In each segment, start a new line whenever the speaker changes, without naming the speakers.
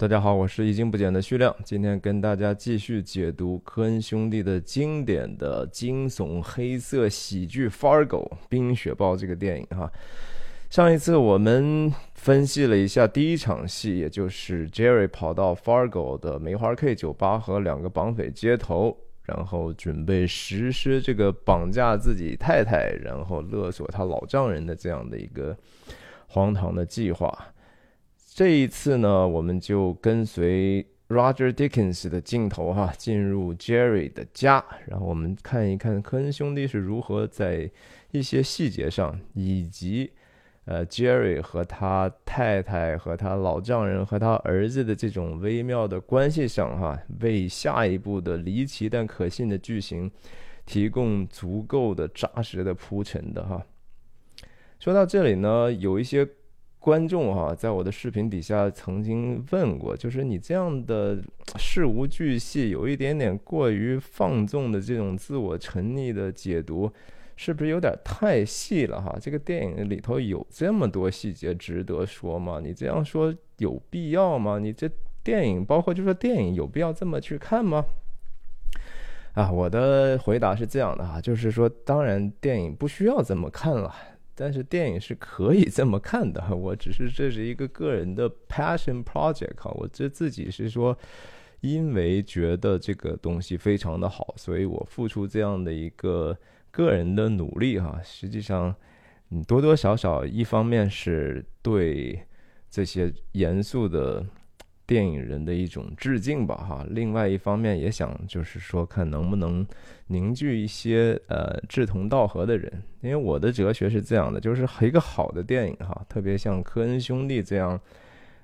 大家好，我是一经不减的徐亮，今天跟大家继续解读科恩兄弟的经典的惊悚黑色喜剧《Fargo》冰雪暴这个电影哈。上一次我们分析了一下第一场戏，也就是 Jerry 跑到 Fargo 的梅花 K 酒吧和两个绑匪接头，然后准备实施这个绑架自己太太，然后勒索他老丈人的这样的一个荒唐的计划。这一次呢，我们就跟随 Roger Dickens 的镜头哈，进入 Jerry 的家，然后我们看一看科恩兄弟是如何在一些细节上，以及呃 Jerry 和他太太和他老丈人和他儿子的这种微妙的关系上哈，为下一步的离奇但可信的剧情提供足够的扎实的铺陈的哈。说到这里呢，有一些。观众哈，在我的视频底下曾经问过，就是你这样的事无巨细，有一点点过于放纵的这种自我沉溺的解读，是不是有点太细了哈？这个电影里头有这么多细节值得说吗？你这样说有必要吗？你这电影，包括就说电影有必要这么去看吗？啊，我的回答是这样的哈，就是说，当然电影不需要这么看了。但是电影是可以这么看的，我只是这是一个个人的 passion project，我这自己是说，因为觉得这个东西非常的好，所以我付出这样的一个个人的努力哈。实际上，嗯，多多少少一方面是对这些严肃的。电影人的一种致敬吧，哈。另外一方面也想就是说，看能不能凝聚一些呃志同道合的人。因为我的哲学是这样的，就是一个好的电影哈，特别像科恩兄弟这样，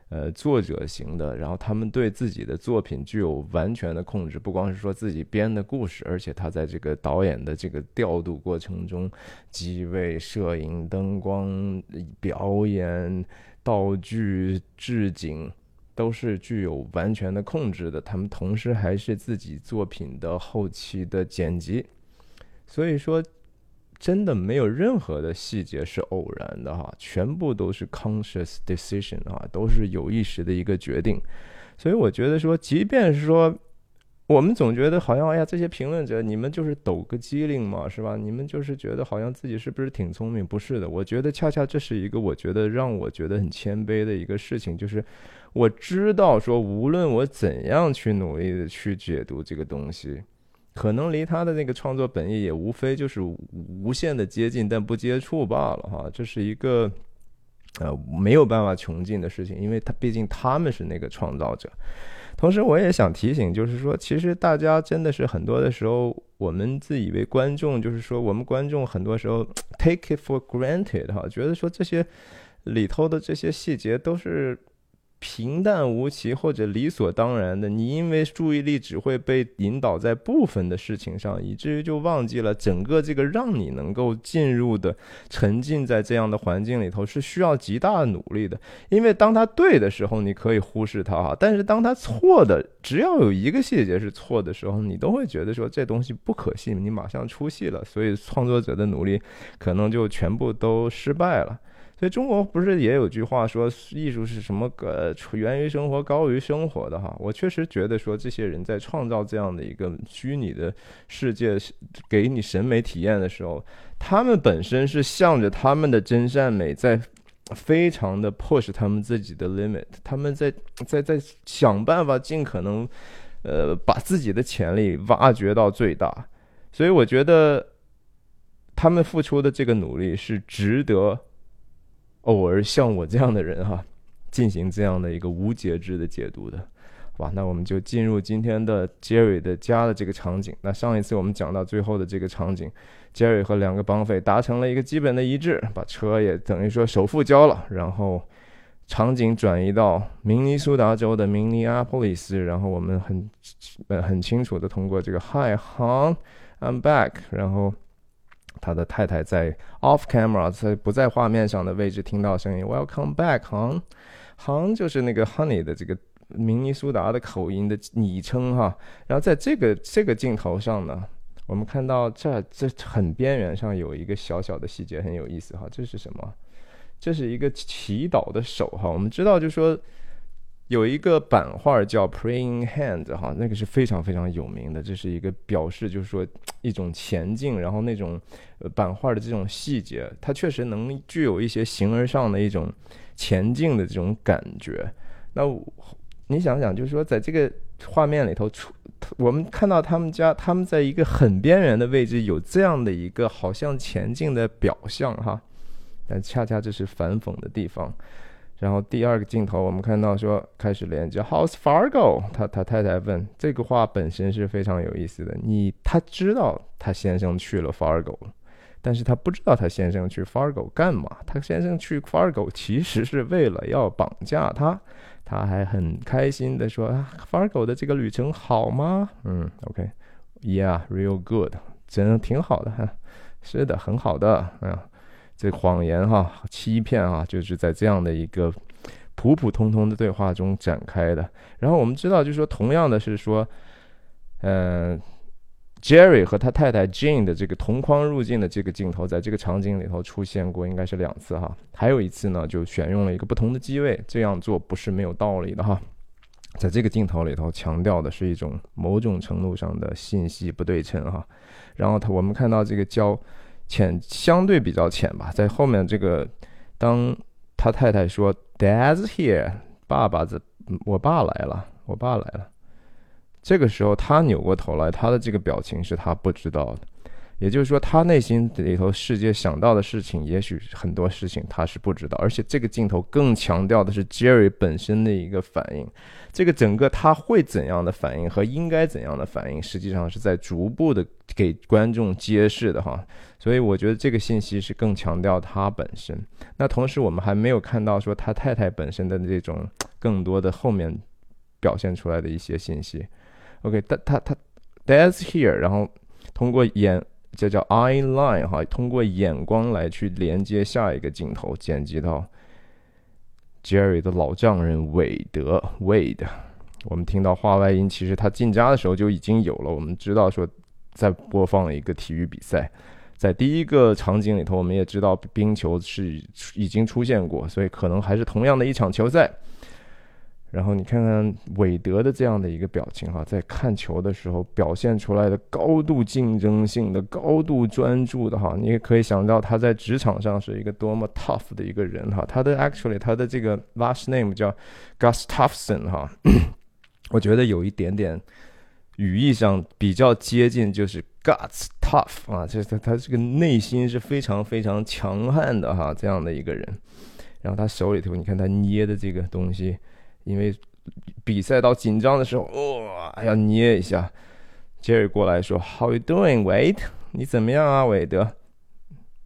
呃，作者型的，然后他们对自己的作品具有完全的控制，不光是说自己编的故事，而且他在这个导演的这个调度过程中，机位、摄影、灯光、表演、道具、置景。都是具有完全的控制的，他们同时还是自己作品的后期的剪辑，所以说真的没有任何的细节是偶然的哈，全部都是 conscious decision 啊，都是有意识的一个决定。所以我觉得说，即便是说我们总觉得好像哎呀，这些评论者你们就是抖个机灵嘛，是吧？你们就是觉得好像自己是不是挺聪明？不是的，我觉得恰恰这是一个我觉得让我觉得很谦卑的一个事情，就是。我知道，说无论我怎样去努力的去解读这个东西，可能离他的那个创作本意也无非就是无限的接近，但不接触罢了哈。这是一个呃没有办法穷尽的事情，因为他毕竟他们是那个创造者。同时，我也想提醒，就是说，其实大家真的是很多的时候，我们自以为观众，就是说，我们观众很多时候 take it for granted 哈，觉得说这些里头的这些细节都是。平淡无奇或者理所当然的，你因为注意力只会被引导在部分的事情上，以至于就忘记了整个这个让你能够进入的沉浸在这样的环境里头是需要极大的努力的。因为当他对的时候，你可以忽视它哈，但是当他错的，只要有一个细节是错的时候，你都会觉得说这东西不可信，你马上出戏了。所以创作者的努力可能就全部都失败了。所以中国不是也有句话说艺术是什么？呃，源于生活，高于生活的哈。我确实觉得说这些人在创造这样的一个虚拟的世界，给你审美体验的时候，他们本身是向着他们的真善美在非常的迫使他们自己的 limit，他们在在在想办法尽可能呃把自己的潜力挖掘到最大。所以我觉得他们付出的这个努力是值得。偶尔像我这样的人哈，进行这样的一个无节制的解读的，好吧？那我们就进入今天的 Jerry 的家的这个场景。那上一次我们讲到最后的这个场景，Jerry 和两个绑匪达成了一个基本的一致，把车也等于说首付交了，然后场景转移到明尼苏达州的明尼阿波利斯，然后我们很呃很清楚的通过这个 Hi Han，I'm back，然后。他的太太在 off camera，在不在画面上的位置听到声音，Welcome back，Han，Han 就是那个 Honey 的这个明尼苏达的口音的昵称哈。然后在这个这个镜头上呢，我们看到这这很边缘上有一个小小的细节很有意思哈，这是什么？这是一个祈祷的手哈。我们知道就说有一个版画叫 Praying Hand 哈，那个是非常非常有名的，这是一个表示就是说一种前进，然后那种版画的这种细节，它确实能具有一些形而上的一种前进的这种感觉。那你想想，就是说在这个画面里头出，我们看到他们家他们在一个很边缘的位置有这样的一个好像前进的表象哈，但恰恰这是反讽的地方。然后第二个镜头，我们看到说开始连接 House Fargo，他他太太问这个话本身是非常有意思的。你他知道他先生去了 Fargo，但是他不知道他先生去 Fargo 干嘛。他先生去 Fargo 其实是为了要绑架他。他还很开心的说啊：“Fargo 的这个旅程好吗？”嗯，OK，Yeah，real good，真挺好的哈。是的，很好的。嗯。这谎言哈，欺骗哈，就是在这样的一个普普通通的对话中展开的。然后我们知道，就是说，同样的是说，嗯，Jerry 和他太太 Jane 的这个同框入镜的这个镜头，在这个场景里头出现过，应该是两次哈。还有一次呢，就选用了一个不同的机位，这样做不是没有道理的哈。在这个镜头里头，强调的是一种某种程度上的信息不对称哈。然后他，我们看到这个焦。浅相对比较浅吧，在后面这个，当他太太说 “Dad's here”，爸爸这我爸来了，我爸来了。这个时候他扭过头来，他的这个表情是他不知道的。也就是说，他内心里头世界想到的事情，也许很多事情他是不知道。而且这个镜头更强调的是 Jerry 本身的一个反应。这个整个他会怎样的反应和应该怎样的反应，实际上是在逐步的给观众揭示的哈。所以我觉得这个信息是更强调他本身。那同时我们还没有看到说他太太本身的这种更多的后面表现出来的一些信息。OK，他他他 That's here，然后通过演。这叫 eye line 哈，通过眼光来去连接下一个镜头，剪辑到 Jerry 的老丈人韦德 Wade。我们听到话外音，其实他进家的时候就已经有了。我们知道说在播放一个体育比赛，在第一个场景里头，我们也知道冰球是已经出现过，所以可能还是同样的一场球赛。然后你看看韦德的这样的一个表情哈，在看球的时候表现出来的高度竞争性的、高度专注的哈，你也可以想到他在职场上是一个多么 tough 的一个人哈。他的 actually 他的这个 last name 叫 Gustafson 哈，我觉得有一点点语义上比较接近，就是 guts tough 啊，就是他他这个内心是非常非常强悍的哈，这样的一个人。然后他手里头你看他捏的这个东西。因为比赛到紧张的时候，哇，要捏一下。Jerry 过来说：“How you doing, Wade？你怎么样啊，韦德？”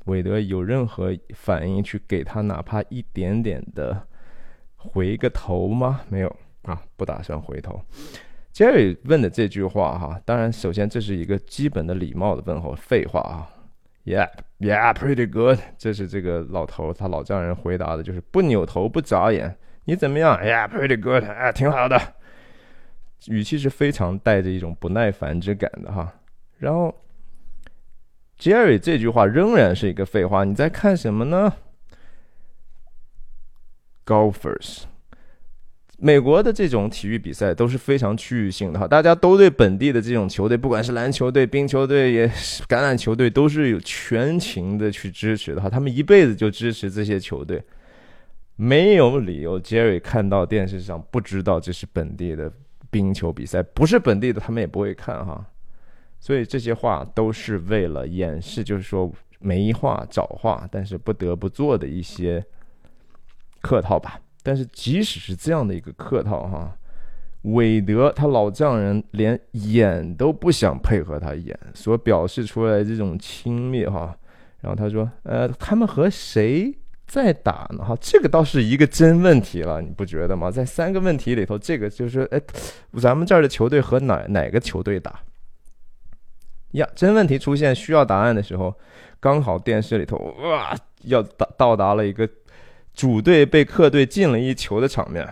韦德有任何反应去给他哪怕一点点的回个头吗？没有啊，不打算回头。Jerry 问的这句话哈，当然首先这是一个基本的礼貌的问候，废话啊。Yeah, yeah, pretty good。这是这个老头他老丈人回答的，就是不扭头不眨眼。你怎么样？哎呀，pretty good，哎，挺好的。语气是非常带着一种不耐烦之感的哈。然后，Jerry 这句话仍然是一个废话。你在看什么呢？Golfers，美国的这种体育比赛都是非常区域性的哈，大家都对本地的这种球队，不管是篮球队、冰球队、也是橄榄球队，都是有全情的去支持的哈。他们一辈子就支持这些球队。没有理由，Jerry 看到电视上不知道这是本地的冰球比赛，不是本地的他们也不会看哈。所以这些话都是为了掩饰，就是说没话找话，但是不得不做的一些客套吧。但是即使是这样的一个客套哈，韦德他老丈人连演都不想配合他演，所表示出来这种轻蔑哈。然后他说：“呃，他们和谁？”再打呢哈，这个倒是一个真问题了，你不觉得吗？在三个问题里头，这个就是哎，咱们这儿的球队和哪哪个球队打呀？真问题出现需要答案的时候，刚好电视里头哇，要到到达了一个主队被客队进了一球的场面，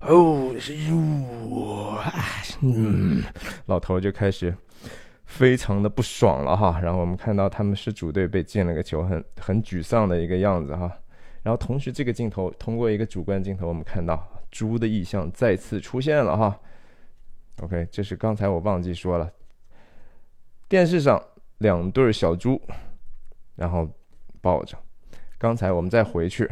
哦，是哟，嗯，老头就开始非常的不爽了哈。然后我们看到他们是主队被进了个球，很很沮丧的一个样子哈。然后同时，这个镜头通过一个主观镜头，我们看到猪的意象再次出现了哈。OK，这是刚才我忘记说了，电视上两对小猪，然后抱着。刚才我们再回去，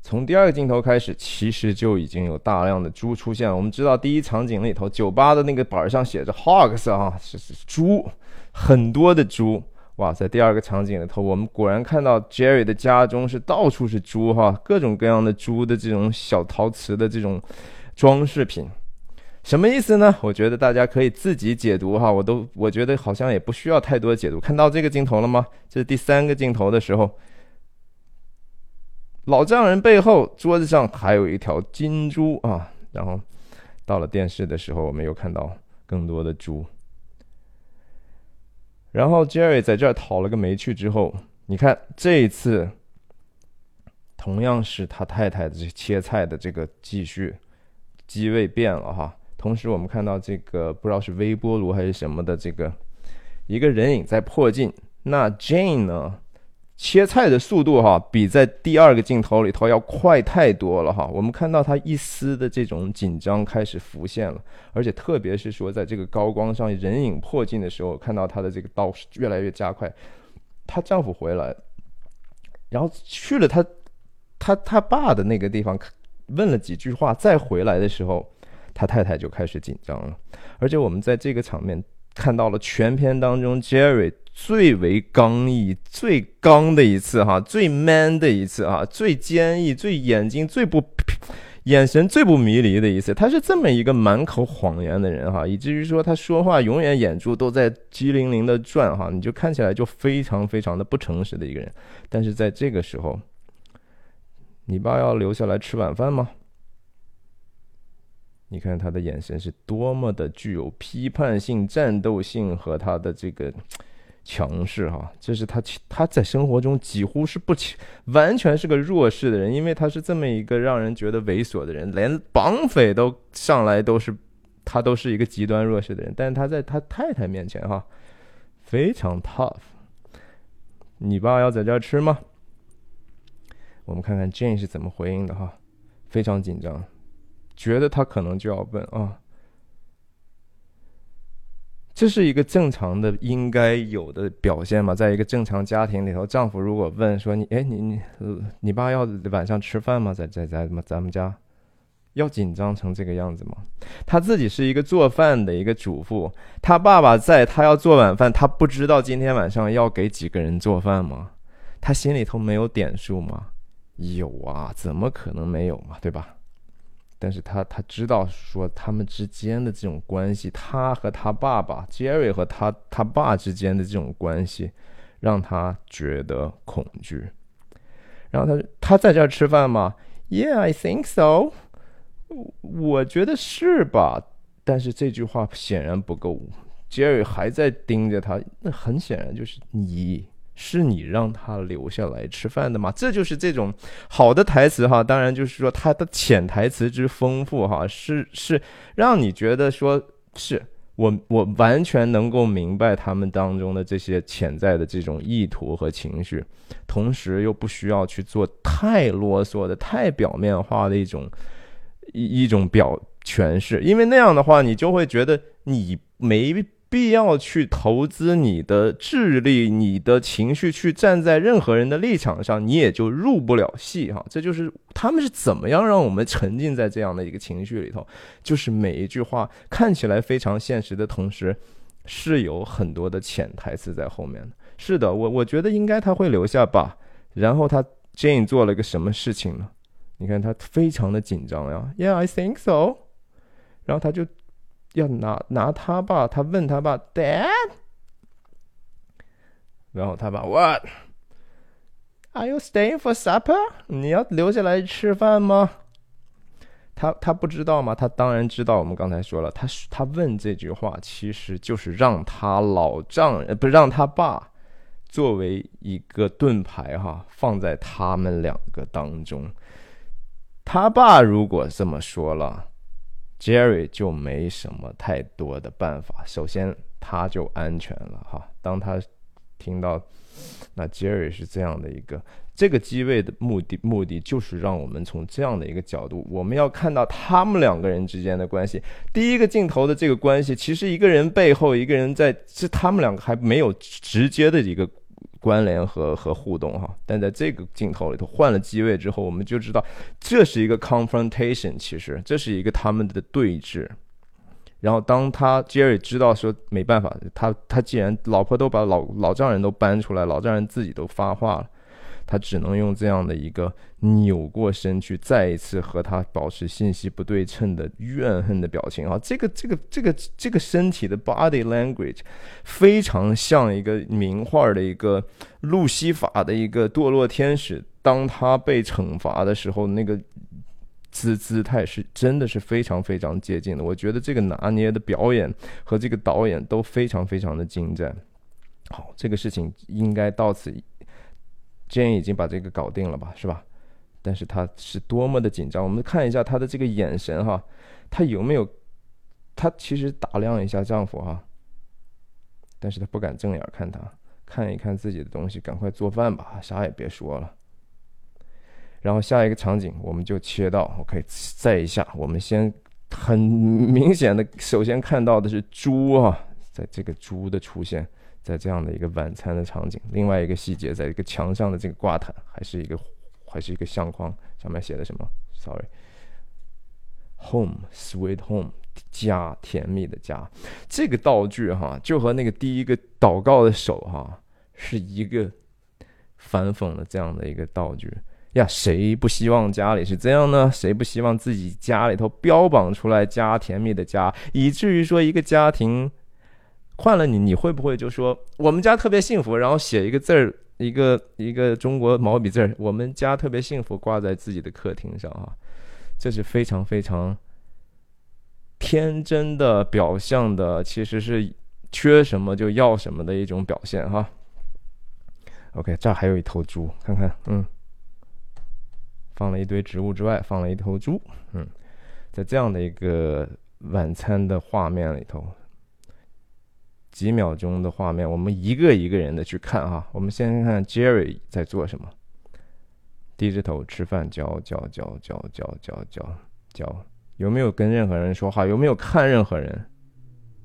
从第二个镜头开始，其实就已经有大量的猪出现了。我们知道第一场景里头，酒吧的那个板上写着 “hogs” 啊，是是猪，很多的猪。哇，在第二个场景里头，我们果然看到 Jerry 的家中是到处是猪哈，各种各样的猪的这种小陶瓷的这种装饰品，什么意思呢？我觉得大家可以自己解读哈，我都我觉得好像也不需要太多解读。看到这个镜头了吗？这是第三个镜头的时候，老丈人背后桌子上还有一条金猪啊，然后到了电视的时候，我们又看到更多的猪。然后 Jerry 在这儿讨了个没趣之后，你看这一次，同样是他太太的这切菜的这个继续机位变了哈。同时我们看到这个不知道是微波炉还是什么的这个一个人影在迫近，那 Jane 呢？切菜的速度哈，比在第二个镜头里头要快太多了哈。我们看到他一丝的这种紧张开始浮现了，而且特别是说在这个高光上人影迫近的时候，看到他的这个刀是越来越加快。她丈夫回来，然后去了她她她爸的那个地方，问了几句话，再回来的时候，她太太就开始紧张了。而且我们在这个场面看到了全片当中 Jerry。最为刚毅、最刚的一次哈，最 man 的一次啊，最坚毅、最眼睛最不眼神最不迷离的一次。他是这么一个满口谎言的人哈，以至于说他说话永远眼珠都在机灵灵的转哈，你就看起来就非常非常的不诚实的一个人。但是在这个时候，你爸要留下来吃晚饭吗？你看他的眼神是多么的具有批判性、战斗性和他的这个。强势哈，这是他他在生活中几乎是不强，完全是个弱势的人，因为他是这么一个让人觉得猥琐的人，连绑匪都上来都是他都是一个极端弱势的人，但是他在他太太面前哈，非常 tough。你爸要在这儿吃吗？我们看看 Jane 是怎么回应的哈，非常紧张，觉得他可能就要问啊。这是一个正常的应该有的表现嘛？在一个正常家庭里头，丈夫如果问说：“你哎，你你你爸要晚上吃饭吗？在在在咱们咱们家，要紧张成这个样子吗？”他自己是一个做饭的一个主妇，他爸爸在，他要做晚饭，他不知道今天晚上要给几个人做饭吗？他心里头没有点数吗？有啊，怎么可能没有嘛？对吧？但是他他知道说他们之间的这种关系，他和他爸爸 Jerry 和他他爸之间的这种关系，让他觉得恐惧。然后他他在这儿吃饭吗？Yeah, I think so。我觉得是吧？但是这句话显然不够。Jerry 还在盯着他，那很显然就是你。是你让他留下来吃饭的吗？这就是这种好的台词哈。当然，就是说他的潜台词之丰富哈，是是让你觉得说是我我完全能够明白他们当中的这些潜在的这种意图和情绪，同时又不需要去做太啰嗦的、太表面化的一种一一种表诠释，因为那样的话，你就会觉得你没。必要去投资你的智力、你的情绪，去站在任何人的立场上，你也就入不了戏哈。这就是他们是怎么样让我们沉浸在这样的一个情绪里头，就是每一句话看起来非常现实的同时，是有很多的潜台词在后面的。是的，我我觉得应该他会留下吧。然后他 Jane 做了个什么事情呢？你看他非常的紧张呀，Yeah, I think so。然后他就。要拿拿他爸，他问他爸，Dad，然后他爸，What？Are you staying for supper？你要留下来吃饭吗？他他不知道吗？他当然知道。我们刚才说了，他他问这句话，其实就是让他老丈人，不让他爸作为一个盾牌哈，放在他们两个当中。他爸如果这么说了。Jerry 就没什么太多的办法。首先，他就安全了哈。当他听到那 Jerry 是这样的一个。这个机位的目的，目的就是让我们从这样的一个角度，我们要看到他们两个人之间的关系。第一个镜头的这个关系，其实一个人背后，一个人在，是他们两个还没有直接的一个关联和和互动哈。但在这个镜头里头换了机位之后，我们就知道这是一个 confrontation，其实这是一个他们的对峙。然后当他 Jerry 知道说没办法，他他既然老婆都把老老丈人都搬出来，老丈人自己都发话了。他只能用这样的一个扭过身去，再一次和他保持信息不对称的怨恨的表情啊！这个、这个、这个、这个身体的 body language 非常像一个名画的一个路西法的一个堕落天使，当他被惩罚的时候，那个姿姿态是真的是非常非常接近的。我觉得这个拿捏的表演和这个导演都非常非常的精湛。好，这个事情应该到此。Jane 已经把这个搞定了吧，是吧？但是他是多么的紧张。我们看一下他的这个眼神哈，他有没有？他其实打量一下丈夫哈，但是他不敢正眼看他，看一看自己的东西，赶快做饭吧，啥也别说了。然后下一个场景，我们就切到，OK，再一下，我们先很明显的，首先看到的是猪啊，在这个猪的出现。在这样的一个晚餐的场景，另外一个细节，在一个墙上的这个挂毯，还是一个还是一个相框，上面写的什么？Sorry，Home Sweet Home，家甜蜜的家。这个道具哈，就和那个第一个祷告的手哈，是一个反讽的这样的一个道具呀。谁不希望家里是这样呢？谁不希望自己家里头标榜出来家甜蜜的家，以至于说一个家庭。换了你，你会不会就说我们家特别幸福，然后写一个字儿，一个一个中国毛笔字儿，我们家特别幸福，挂在自己的客厅上啊？这是非常非常天真的表象的，其实是缺什么就要什么的一种表现哈。OK，这还有一头猪，看看，嗯，放了一堆植物之外，放了一头猪，嗯，在这样的一个晚餐的画面里头。几秒钟的画面，我们一个一个人的去看哈。我们先看 Jerry 在做什么，低着头吃饭，嚼嚼嚼嚼嚼嚼嚼嚼，有没有跟任何人说话？有没有看任何人？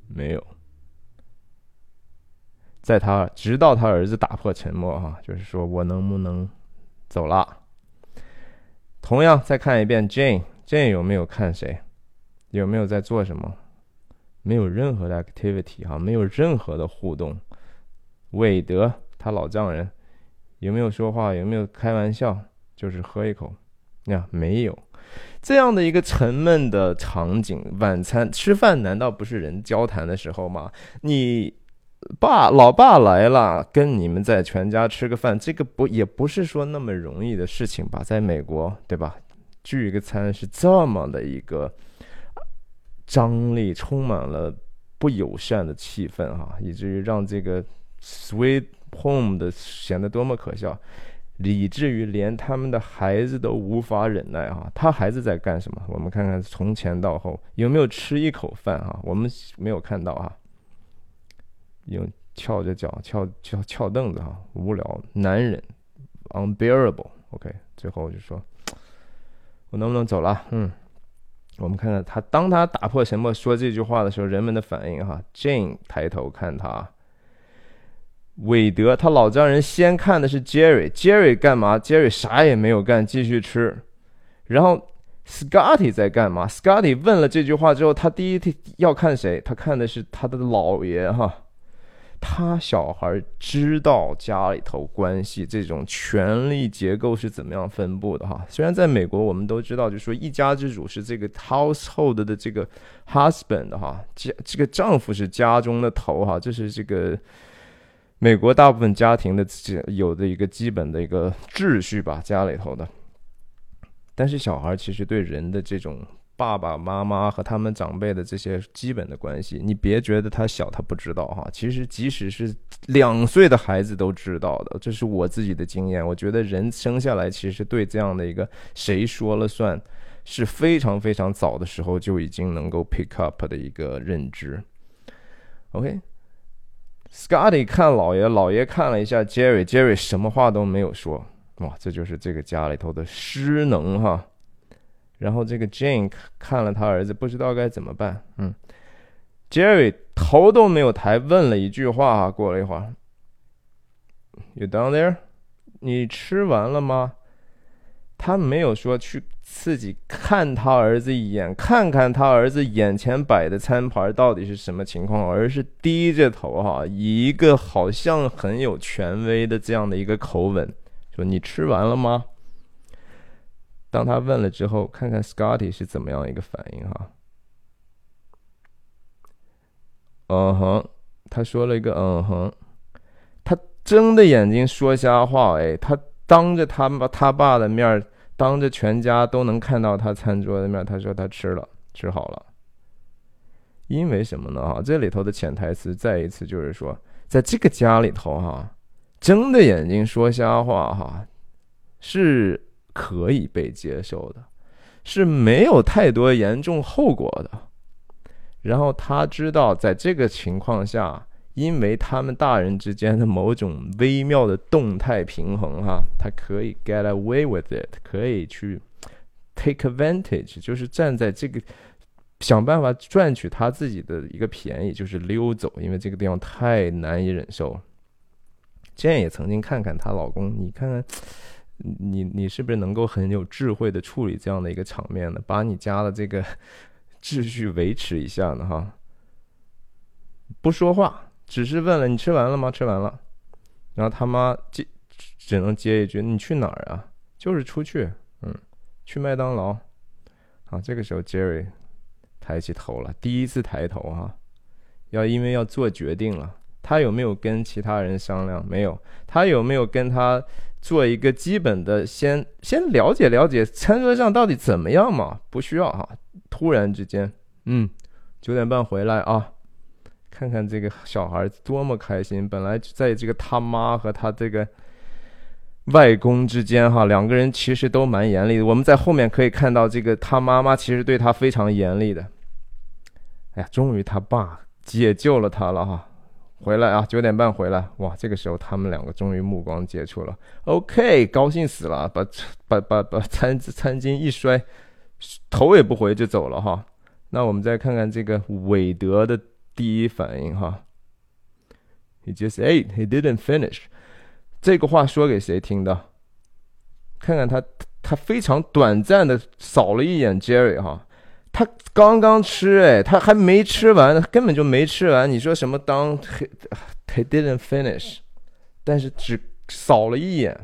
没有。在他直到他儿子打破沉默哈，就是说我能不能走了？同样再看一遍 Jane，Jane 有没有看谁？有没有在做什么？没有任何的 activity 哈，没有任何的互动。韦德他老丈人有没有说话？有没有开玩笑？就是喝一口，呀，没有。这样的一个沉闷的场景，晚餐吃饭难道不是人交谈的时候吗？你爸老爸来了，跟你们在全家吃个饭，这个不也不是说那么容易的事情吧？在美国，对吧？聚一个餐是这么的一个。张力充满了不友善的气氛哈，以至于让这个 Sweet Home 的显得多么可笑，以至于连他们的孩子都无法忍耐哈。他孩子在干什么？我们看看从前到后有没有吃一口饭哈？我们没有看到哈。用翘着脚翘翘翘凳子哈，无聊难忍，unbearable。OK，最后就说，我能不能走了？嗯。我们看看他，当他打破沉默说这句话的时候，人们的反应哈。Jane 抬头看他，韦德他老丈人先看的是 Jerry，Jerry 干嘛？Jerry 啥也没有干，继续吃。然后 Scotty 在干嘛？Scotty 问了这句话之后，他第一要看谁？他看的是他的姥爷哈。他小孩知道家里头关系这种权力结构是怎么样分布的哈？虽然在美国我们都知道，就说一家之主是这个 household 的这个 husband 哈，家这个丈夫是家中的头哈，这是这个美国大部分家庭的这有的一个基本的一个秩序吧，家里头的。但是小孩其实对人的这种。爸爸妈妈和他们长辈的这些基本的关系，你别觉得他小，他不知道哈。其实即使是两岁的孩子都知道的，这是我自己的经验。我觉得人生下来其实对这样的一个谁说了算，是非常非常早的时候就已经能够 pick up 的一个认知。OK，Scotty 看老爷，老爷看了一下 Jerry，Jerry 什么话都没有说。哇，这就是这个家里头的失能哈。然后这个 Jane 看了他儿子，不知道该怎么办。嗯，Jerry 头都没有抬，问了一句话。过了一会儿，You down there？你吃完了吗？他没有说去自己看他儿子一眼，看看他儿子眼前摆的餐盘到底是什么情况，而是低着头哈，以一个好像很有权威的这样的一个口吻说：“你吃完了吗？”当他问了之后，看看 Scotty 是怎么样一个反应哈。嗯哼，他说了一个嗯哼，他睁着眼睛说瞎话哎，他。当着他爸他爸的面当着全家都能看到他餐桌的面他说他吃了，吃好了。因为什么呢？哈，这里头的潜台词再一次就是说，在这个家里头，哈，睁着眼睛说瞎话，哈，是可以被接受的，是没有太多严重后果的。然后他知道，在这个情况下。因为他们大人之间的某种微妙的动态平衡，哈，他可以 get away with it，可以去 take advantage，就是站在这个想办法赚取他自己的一个便宜，就是溜走，因为这个地方太难以忍受。Jane 也曾经看看她老公，你看看，你你是不是能够很有智慧的处理这样的一个场面呢？把你家的这个 秩序维持一下呢？哈，不说话。只是问了你吃完了吗？吃完了，然后他妈接只能接一句：“你去哪儿啊？”就是出去，嗯，去麦当劳。好，这个时候 Jerry 抬起头了，第一次抬头哈，要因为要做决定了。他有没有跟其他人商量？没有。他有没有跟他做一个基本的先先了解了解餐桌上到底怎么样嘛？不需要哈。突然之间，嗯，九点半回来啊。看看这个小孩多么开心！本来在这个他妈和他这个外公之间，哈，两个人其实都蛮严厉的。我们在后面可以看到，这个他妈妈其实对他非常严厉的。哎呀，终于他爸解救了他了哈！回来啊，九点半回来。哇，这个时候他们两个终于目光接触了。OK，高兴死了，把把把把餐餐巾一摔，头也不回就走了哈。那我们再看看这个韦德的。第一反应哈，He just ate, he didn't finish。这个话说给谁听的？看看他，他非常短暂的扫了一眼 Jerry 哈，他刚刚吃哎，他还没吃完，根本就没吃完。你说什么？当 he he didn't finish，但是只扫了一眼。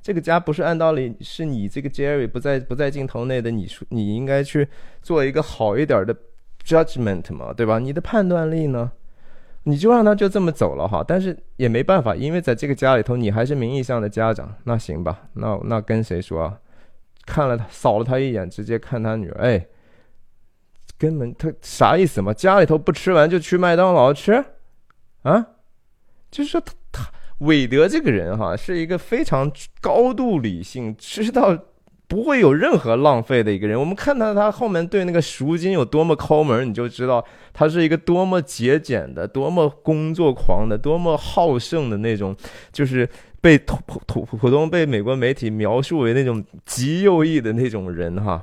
这个家不是按道理是你这个 Jerry 不在不在镜头内的，你说你应该去做一个好一点的。judgment 嘛，对吧？你的判断力呢？你就让他就这么走了哈，但是也没办法，因为在这个家里头，你还是名义上的家长。那行吧，那那跟谁说？啊？看了他，扫了他一眼，直接看他女儿。哎，根本他啥意思嘛？家里头不吃完就去麦当劳吃？啊？就是说他他韦德这个人哈，是一个非常高度理性，知道。不会有任何浪费的一个人。我们看到他后面对那个赎金有多么抠门，你就知道他是一个多么节俭的、多么工作狂的、多么好胜的那种，就是被普普普通被美国媒体描述为那种极右翼的那种人哈。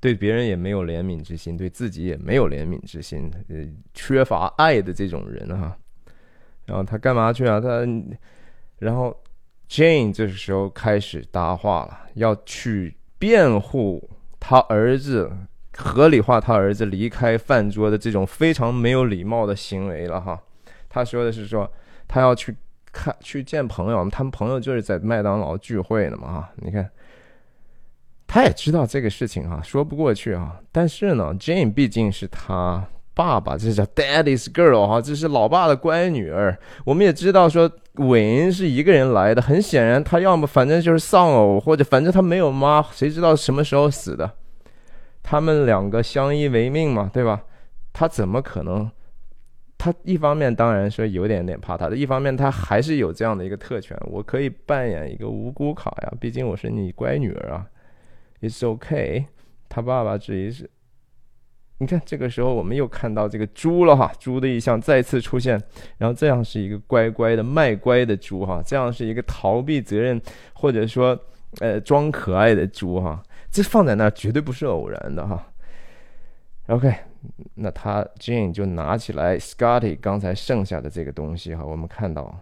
对别人也没有怜悯之心，对自己也没有怜悯之心，呃，缺乏爱的这种人哈。然后他干嘛去啊？他，然后。Jane 这时候开始搭话了，要去辩护他儿子，合理化他儿子离开饭桌的这种非常没有礼貌的行为了哈。他说的是说，他要去看去见朋友，他们朋友就是在麦当劳聚会的嘛哈。你看，他也知道这个事情哈，说不过去啊。但是呢，Jane 毕竟是他。爸爸，这叫 Daddy's girl 哈，这是老爸的乖女儿。我们也知道说韦恩是一个人来的，很显然他要么反正就是丧偶，或者反正他没有妈，谁知道什么时候死的？他们两个相依为命嘛，对吧？他怎么可能？他一方面当然说有点点怕他的，一方面他还是有这样的一个特权，我可以扮演一个无辜卡呀，毕竟我是你乖女儿啊。It's OK。他爸爸质疑是。你看，这个时候我们又看到这个猪了哈，猪的意象再次出现，然后这样是一个乖乖的卖乖的猪哈，这样是一个逃避责任或者说呃装可爱的猪哈，这放在那绝对不是偶然的哈。OK，那他 Jane 就拿起来 Scotty 刚才剩下的这个东西哈，我们看到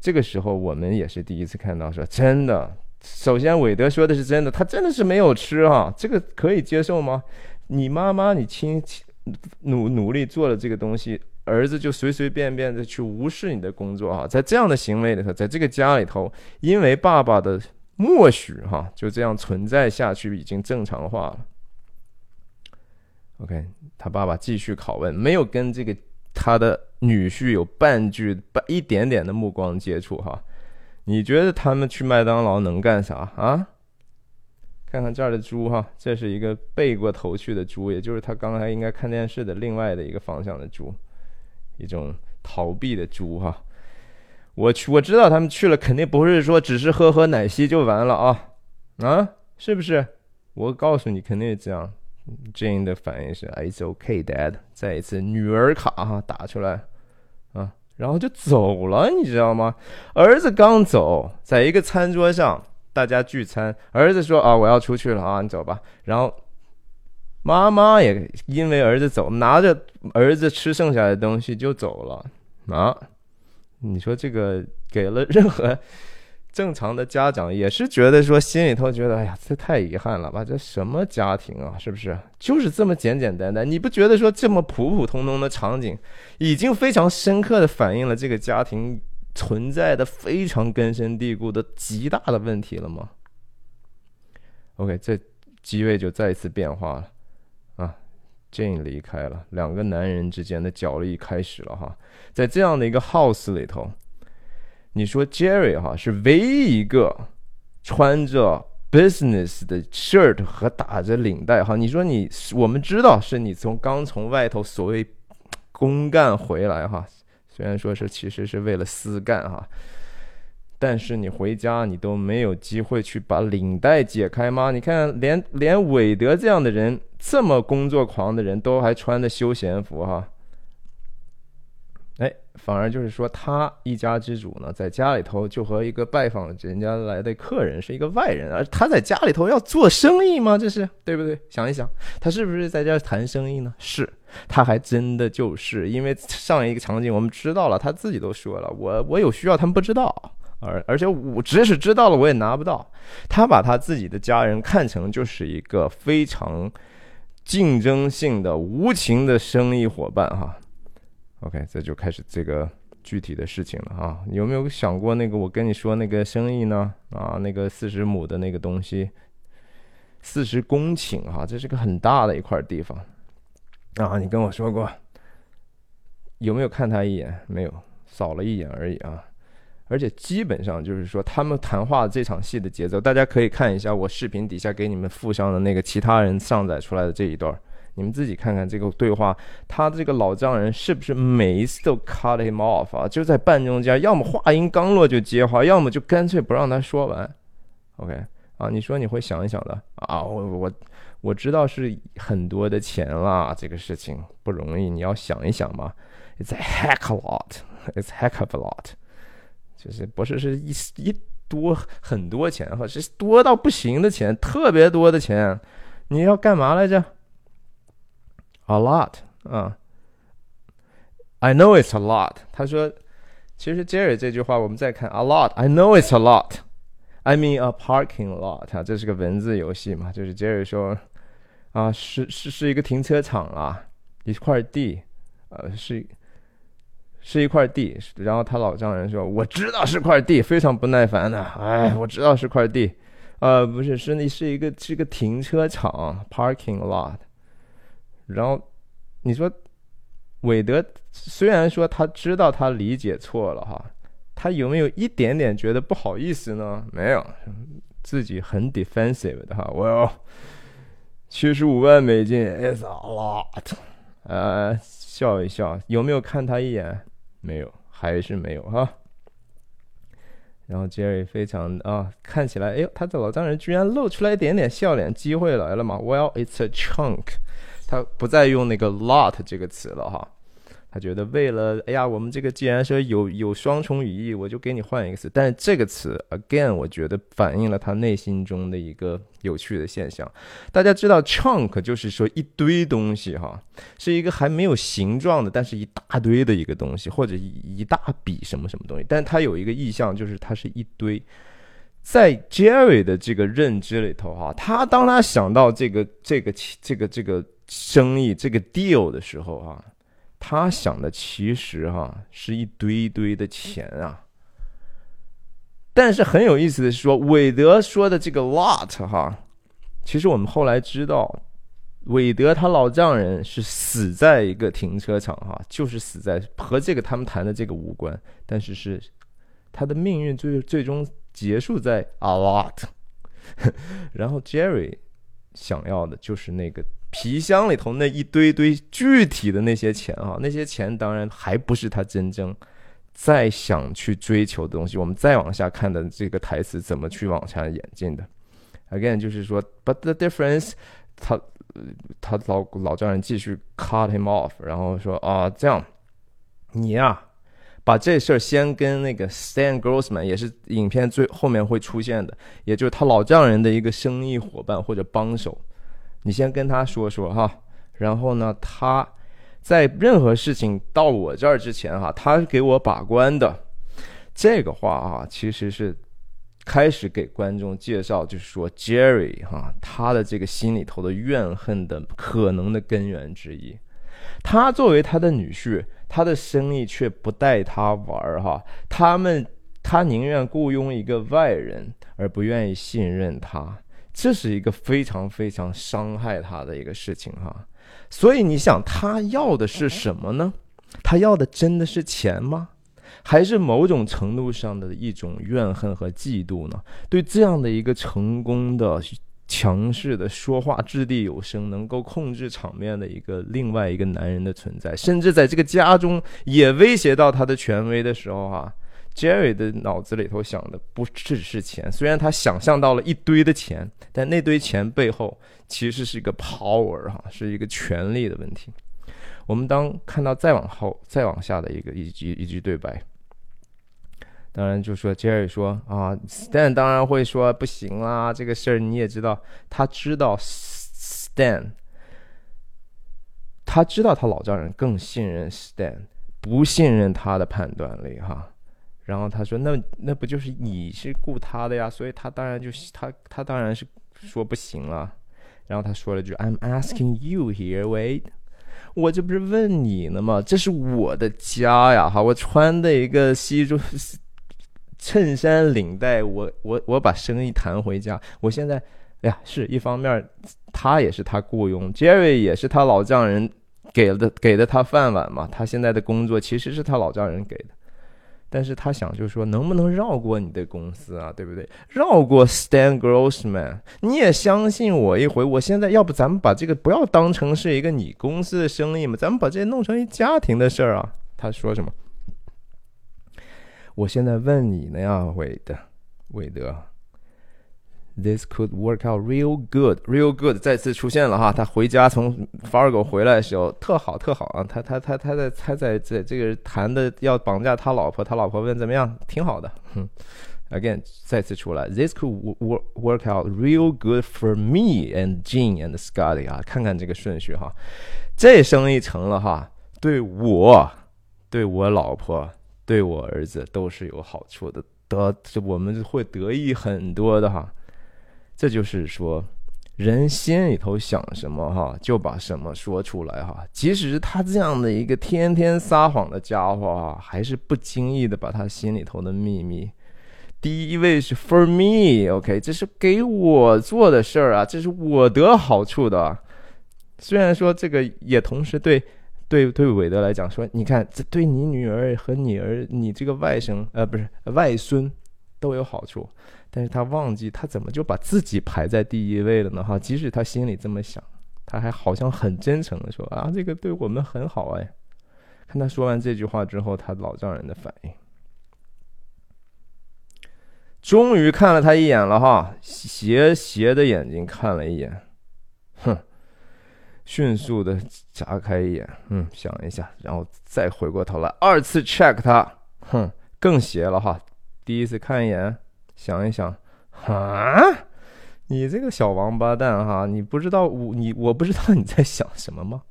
这个时候我们也是第一次看到说真的，首先韦德说的是真的，他真的是没有吃哈，这个可以接受吗？你妈妈，你亲努努力做了这个东西，儿子就随随便便的去无视你的工作哈，在这样的行为里头，在这个家里头，因为爸爸的默许哈，就这样存在下去，已经正常化了。OK，他爸爸继续拷问，没有跟这个他的女婿有半句半一点点的目光接触哈。你觉得他们去麦当劳能干啥啊？看看这儿的猪哈，这是一个背过头去的猪，也就是他刚才应该看电视的另外的一个方向的猪，一种逃避的猪哈。我去，我知道他们去了，肯定不是说只是喝喝奶昔就完了啊啊，是不是？我告诉你，肯定是这样。Jane 的反应是 "It's okay, Dad"，再一次女儿卡哈打出来啊，然后就走了，你知道吗？儿子刚走，在一个餐桌上。大家聚餐，儿子说：“啊，我要出去了啊，你走吧。”然后妈妈也因为儿子走，拿着儿子吃剩下的东西就走了啊。你说这个给了任何正常的家长也是觉得说心里头觉得，哎呀，这太遗憾了吧？这什么家庭啊？是不是？就是这么简简单单？你不觉得说这么普普通通的场景，已经非常深刻的反映了这个家庭？存在的非常根深蒂固的极大的问题了吗？OK，这机位就再一次变化了啊，Jane 离开了，两个男人之间的角力开始了哈，在这样的一个 house 里头，你说 Jerry 哈是唯一一个穿着 business 的 shirt 和打着领带哈，你说你我们知道是你从刚从外头所谓 公干回来哈。虽然说是其实是为了私干哈，但是你回家你都没有机会去把领带解开吗？你看，连连韦德这样的人，这么工作狂的人都还穿的休闲服哈。反而就是说他一家之主呢，在家里头就和一个拜访人家来的客人是一个外人，而他在家里头要做生意吗？这是对不对？想一想，他是不是在这谈生意呢？是，他还真的就是，因为上一个场景我们知道了，他自己都说了，我我有需要，他们不知道，而而且我即使知道了，我也拿不到。他把他自己的家人看成就是一个非常竞争性的无情的生意伙伴哈。OK，这就开始这个具体的事情了啊！你有没有想过那个我跟你说那个生意呢？啊，那个四十亩的那个东西，四十公顷哈，这是个很大的一块地方啊！你跟我说过，有没有看他一眼？没有，扫了一眼而已啊！而且基本上就是说，他们谈话这场戏的节奏，大家可以看一下我视频底下给你们附上的那个其他人上载出来的这一段。你们自己看看这个对话，他这个老丈人是不是每一次都 cut him off 啊？就在半中间，要么话音刚落就接话，要么就干脆不让他说完。OK 啊，你说你会想一想的啊？我我我知道是很多的钱啦，这个事情不容易，你要想一想嘛。It's a heck a lot, it's heck of a lot，就是不是是一一多很多钱哈，是多到不行的钱，特别多的钱。你要干嘛来着？A lot 啊，I know it's a lot。他说，其实 Jerry 这句话我们再看 A lot。I know it's a lot。I mean a parking lot。这是个文字游戏嘛？就是 Jerry 说，啊，是是是一个停车场啊，一块地，呃，是是一块地。然后他老丈人说，我知道是块地，非常不耐烦的。哎，我知道是块地，呃，不是，是那是一个是个停车场，parking lot。然后，你说，韦德虽然说他知道他理解错了哈，他有没有一点点觉得不好意思呢？没有，自己很 defensive 的哈。我要七十五万美金，is a lot。呃，笑一笑，有没有看他一眼？没有，还是没有哈。然后 Jerry 非常啊，看起来，哎呦，他的老丈人居然露出来一点点笑脸，机会来了嘛？Well, it's a chunk。他不再用那个 lot 这个词了哈。他觉得为了，哎呀，我们这个既然说有有双重语义，我就给你换一个词。但是这个词 again，我觉得反映了他内心中的一个有趣的现象。大家知道 chunk 就是说一堆东西哈，是一个还没有形状的，但是一大堆的一个东西，或者一大笔什么什么东西。但它有一个意象，就是它是一堆。在 Jerry 的这个认知里头哈，他当他想到这个这个这个这个生意这个 deal 的时候啊。他想的其实哈是一堆堆的钱啊，但是很有意思的是说，韦德说的这个 lot 哈，其实我们后来知道，韦德他老丈人是死在一个停车场哈，就是死在和这个他们谈的这个无关，但是是他的命运最最终结束在 a lot，然后 Jerry 想要的就是那个。皮箱里头那一堆堆具体的那些钱啊，那些钱当然还不是他真正再想去追求的东西。我们再往下看的这个台词怎么去往下演进的？Again，就是说，But the difference，他他老老丈人继续 cut him off，然后说啊，这样你呀，把这事儿先跟那个 Stan Grossman，也是影片最后面会出现的，也就是他老丈人的一个生意伙伴或者帮手。你先跟他说说哈，然后呢，他在任何事情到我这儿之前哈，他给我把关的这个话啊，其实是开始给观众介绍，就是说 Jerry 哈，他的这个心里头的怨恨的可能的根源之一。他作为他的女婿，他的生意却不带他玩儿哈，他们他宁愿雇佣一个外人，而不愿意信任他。这是一个非常非常伤害他的一个事情哈，所以你想他要的是什么呢？他要的真的是钱吗？还是某种程度上的一种怨恨和嫉妒呢？对这样的一个成功的、强势的、说话掷地有声、能够控制场面的一个另外一个男人的存在，甚至在这个家中也威胁到他的权威的时候哈。Jerry 的脑子里头想的不只是钱，虽然他想象到了一堆的钱，但那堆钱背后其实是一个 power 哈，是一个权力的问题。我们当看到再往后、再往下的一个一句一句对白，当然就说 Jerry 说啊，Stan 当然会说不行啦，这个事儿你也知道，他知道 Stan，他知道他老丈人更信任 Stan，不信任他的判断力哈。然后他说：“那那不就是你是雇他的呀？所以他当然就他他当然是说不行了。”然后他说了句：“I'm asking you here, wait，我这不是问你呢吗？这是我的家呀！哈，我穿的一个西装、衬衫、领带，我我我把生意谈回家。我现在，哎呀，是一方面，他也是他雇佣，Jerry 也是他老丈人给的给的他饭碗嘛。他现在的工作其实是他老丈人给的。”但是他想，就是说，能不能绕过你的公司啊，对不对？绕过 Stan Grossman，你也相信我一回。我现在，要不咱们把这个不要当成是一个你公司的生意嘛，咱们把这弄成一家庭的事儿啊。他说什么？我现在问你呢呀，韦德，韦德。This could work out real good, real good。再次出现了哈，他回家从 Fargo 回来的时候，特好特好啊。他他他他在他在在这个谈的要绑架他老婆，他老婆问怎么样，挺好的。哼，Again，再次出来，This could work work out real good for me and Jean and Scotty 啊。看看这个顺序哈，这生意成了哈，对我、对我老婆、对我儿子都是有好处的，得我们会得益很多的哈。这就是说，人心里头想什么哈，就把什么说出来哈。即使是他这样的一个天天撒谎的家伙啊，还是不经意的把他心里头的秘密。第一位是 for me，OK，这是给我做的事儿啊，这是我得好处的。虽然说这个也同时对对对韦德来讲说，你看这对你女儿和你儿你这个外甥呃不是外孙都有好处。但是他忘记他怎么就把自己排在第一位了呢？哈，即使他心里这么想，他还好像很真诚的说啊，这个对我们很好哎。看他说完这句话之后，他老丈人的反应，终于看了他一眼了哈，斜斜的眼睛看了一眼，哼，迅速的眨开一眼，嗯，想一下，然后再回过头来二次 check 他，哼，更邪了哈。第一次看一眼，想一想，啊，你这个小王八蛋哈，你不知道我你我不知道你在想什么吗？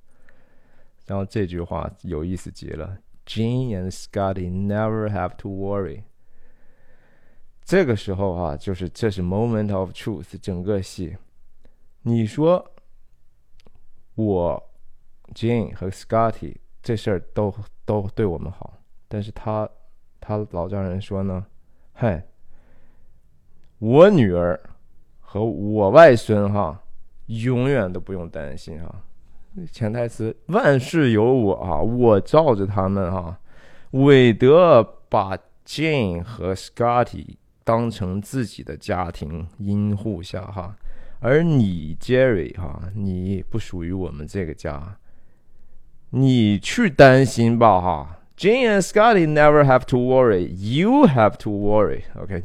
然后这句话有意思极了，Jane and Scotty never have to worry。这个时候啊，就是这是 moment of truth，整个戏，你说。我，Jane 和 Scotty 这事儿都都对我们好，但是他他老丈人说呢，嗨，我女儿和我外孙哈，永远都不用担心哈。潜台词万事有我啊，我罩着他们哈。韦德把 Jane 和 Scotty 当成自己的家庭阴护下哈。而你，Jerry，哈，你不属于我们这个家，你去担心吧，哈。Jane and Scotty never have to worry. You have to worry. OK,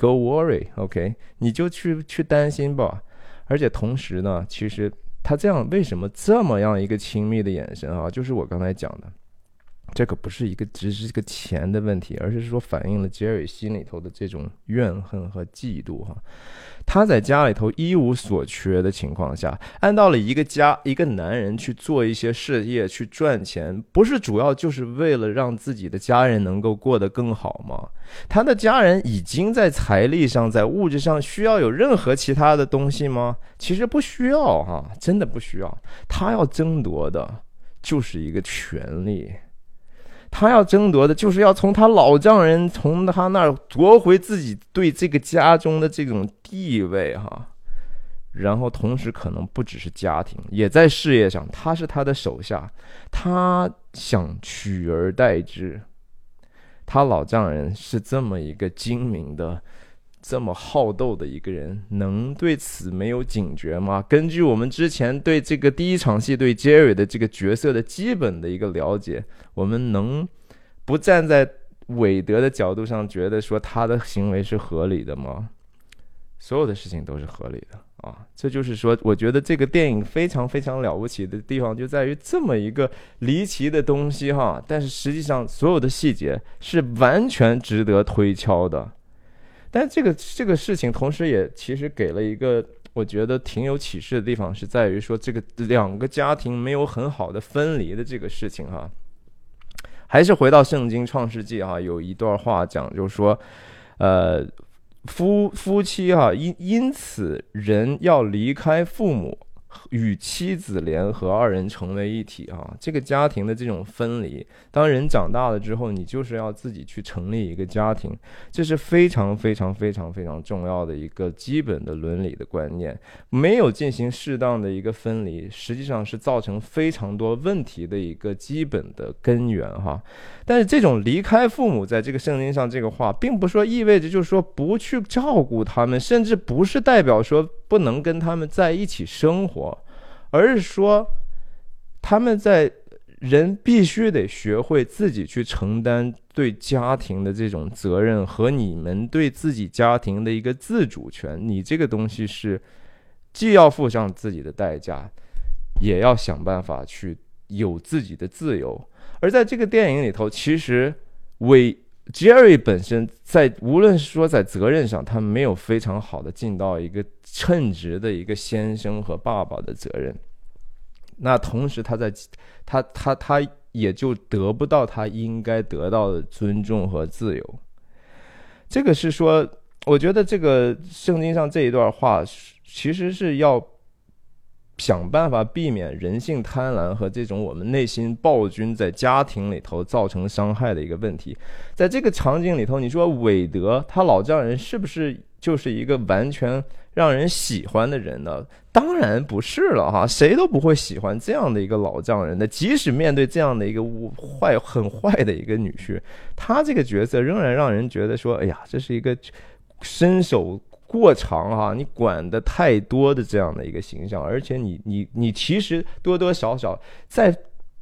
go worry. OK，你就去去担心吧。而且同时呢，其实他这样为什么这么样一个亲密的眼神啊？就是我刚才讲的。这可不是一个只是个钱的问题，而是说反映了杰瑞心里头的这种怨恨和嫉妒哈。他在家里头一无所缺的情况下，按到了一个家一个男人去做一些事业去赚钱，不是主要就是为了让自己的家人能够过得更好吗？他的家人已经在财力上在物质上需要有任何其他的东西吗？其实不需要哈，真的不需要。他要争夺的就是一个权利。他要争夺的，就是要从他老丈人从他那儿夺回自己对这个家中的这种地位，哈。然后同时可能不只是家庭，也在事业上，他是他的手下，他想取而代之。他老丈人是这么一个精明的。这么好斗的一个人，能对此没有警觉吗？根据我们之前对这个第一场戏对 Jerry 的这个角色的基本的一个了解，我们能不站在韦德的角度上觉得说他的行为是合理的吗？所有的事情都是合理的啊！这就是说，我觉得这个电影非常非常了不起的地方就在于这么一个离奇的东西哈，但是实际上所有的细节是完全值得推敲的。但这个这个事情，同时也其实给了一个我觉得挺有启示的地方，是在于说这个两个家庭没有很好的分离的这个事情哈。还是回到圣经创世纪哈，有一段话讲，就是说，呃，夫夫妻哈因因此人要离开父母。与妻子联合，二人成为一体啊！这个家庭的这种分离，当人长大了之后，你就是要自己去成立一个家庭，这是非常非常非常非常重要的一个基本的伦理的观念。没有进行适当的一个分离，实际上是造成非常多问题的一个基本的根源哈。但是这种离开父母，在这个圣经上这个话，并不说意味着就是说不去照顾他们，甚至不是代表说不能跟他们在一起生活。而是说，他们在人必须得学会自己去承担对家庭的这种责任和你们对自己家庭的一个自主权。你这个东西是既要付上自己的代价，也要想办法去有自己的自由。而在这个电影里头，其实韦 Jerry 本身在无论是说在责任上，他没有非常好的尽到一个。称职的一个先生和爸爸的责任，那同时他在他他他也就得不到他应该得到的尊重和自由。这个是说，我觉得这个圣经上这一段话其实是要想办法避免人性贪婪和这种我们内心暴君在家庭里头造成伤害的一个问题。在这个场景里头，你说韦德他老丈人是不是就是一个完全？让人喜欢的人呢？当然不是了哈，谁都不会喜欢这样的一个老丈人的。即使面对这样的一个坏、很坏的一个女婿，他这个角色仍然让人觉得说：“哎呀，这是一个伸手过长哈，你管的太多的这样的一个形象。”而且你、你、你其实多多少少在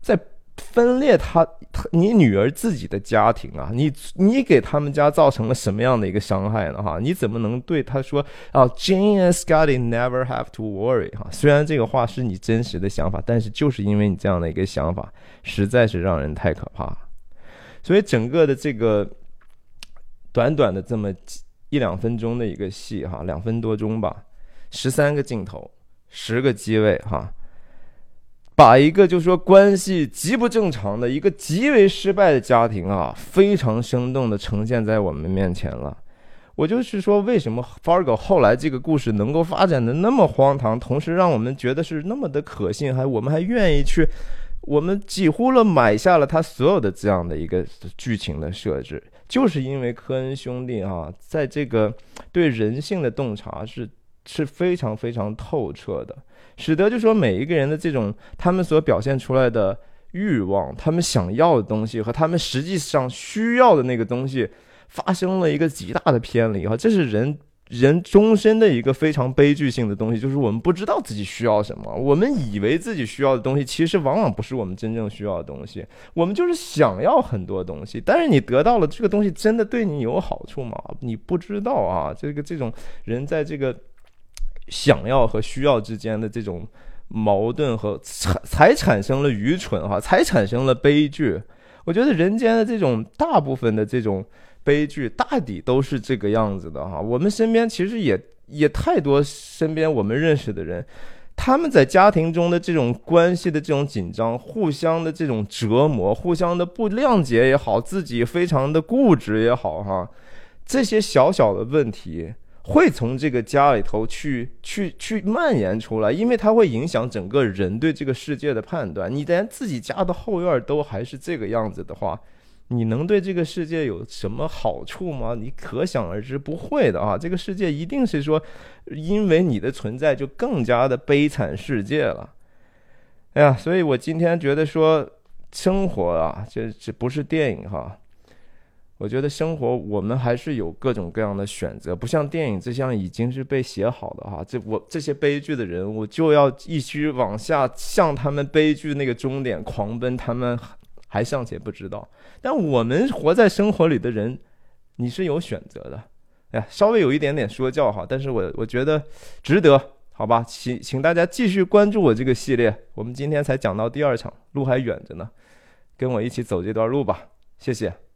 在分裂他他你女儿自己的家庭啊，你你给他们家造成了什么样的一个伤害呢？哈，你怎么能对他说啊，Jane and Scotty never have to worry 哈？虽然这个话是你真实的想法，但是就是因为你这样的一个想法，实在是让人太可怕。所以整个的这个短短的这么几一两分钟的一个戏哈，两分多钟吧，十三个镜头，十个机位哈。把一个就说关系极不正常的一个极为失败的家庭啊，非常生动的呈现在我们面前了。我就是说，为什么 Fargo 后来这个故事能够发展的那么荒唐，同时让我们觉得是那么的可信，还我们还愿意去，我们几乎了买下了他所有的这样的一个剧情的设置，就是因为科恩兄弟啊，在这个对人性的洞察是是非常非常透彻的。使得就说每一个人的这种他们所表现出来的欲望，他们想要的东西和他们实际上需要的那个东西发生了一个极大的偏离哈，这是人人终身的一个非常悲剧性的东西，就是我们不知道自己需要什么，我们以为自己需要的东西，其实往往不是我们真正需要的东西，我们就是想要很多东西，但是你得到了这个东西，真的对你有好处吗？你不知道啊，这个这种人在这个。想要和需要之间的这种矛盾和才才产生了愚蠢哈，才产生了悲剧。我觉得人间的这种大部分的这种悲剧，大抵都是这个样子的哈。我们身边其实也也太多，身边我们认识的人，他们在家庭中的这种关系的这种紧张，互相的这种折磨，互相的不谅解也好，自己非常的固执也好哈，这些小小的问题。会从这个家里头去去去蔓延出来，因为它会影响整个人对这个世界的判断。你连自己家的后院都还是这个样子的话，你能对这个世界有什么好处吗？你可想而知不会的啊！这个世界一定是说，因为你的存在就更加的悲惨世界了。哎呀，所以我今天觉得说，生活啊，这这不是电影哈。我觉得生活我们还是有各种各样的选择，不像电影这样已经是被写好的哈。这我这些悲剧的人物就要一直往下向他们悲剧那个终点狂奔，他们还尚且不知道。但我们活在生活里的人，你是有选择的。哎呀，稍微有一点点说教哈，但是我我觉得值得，好吧？请请大家继续关注我这个系列。我们今天才讲到第二场，路还远着呢，跟我一起走这段路吧。谢谢。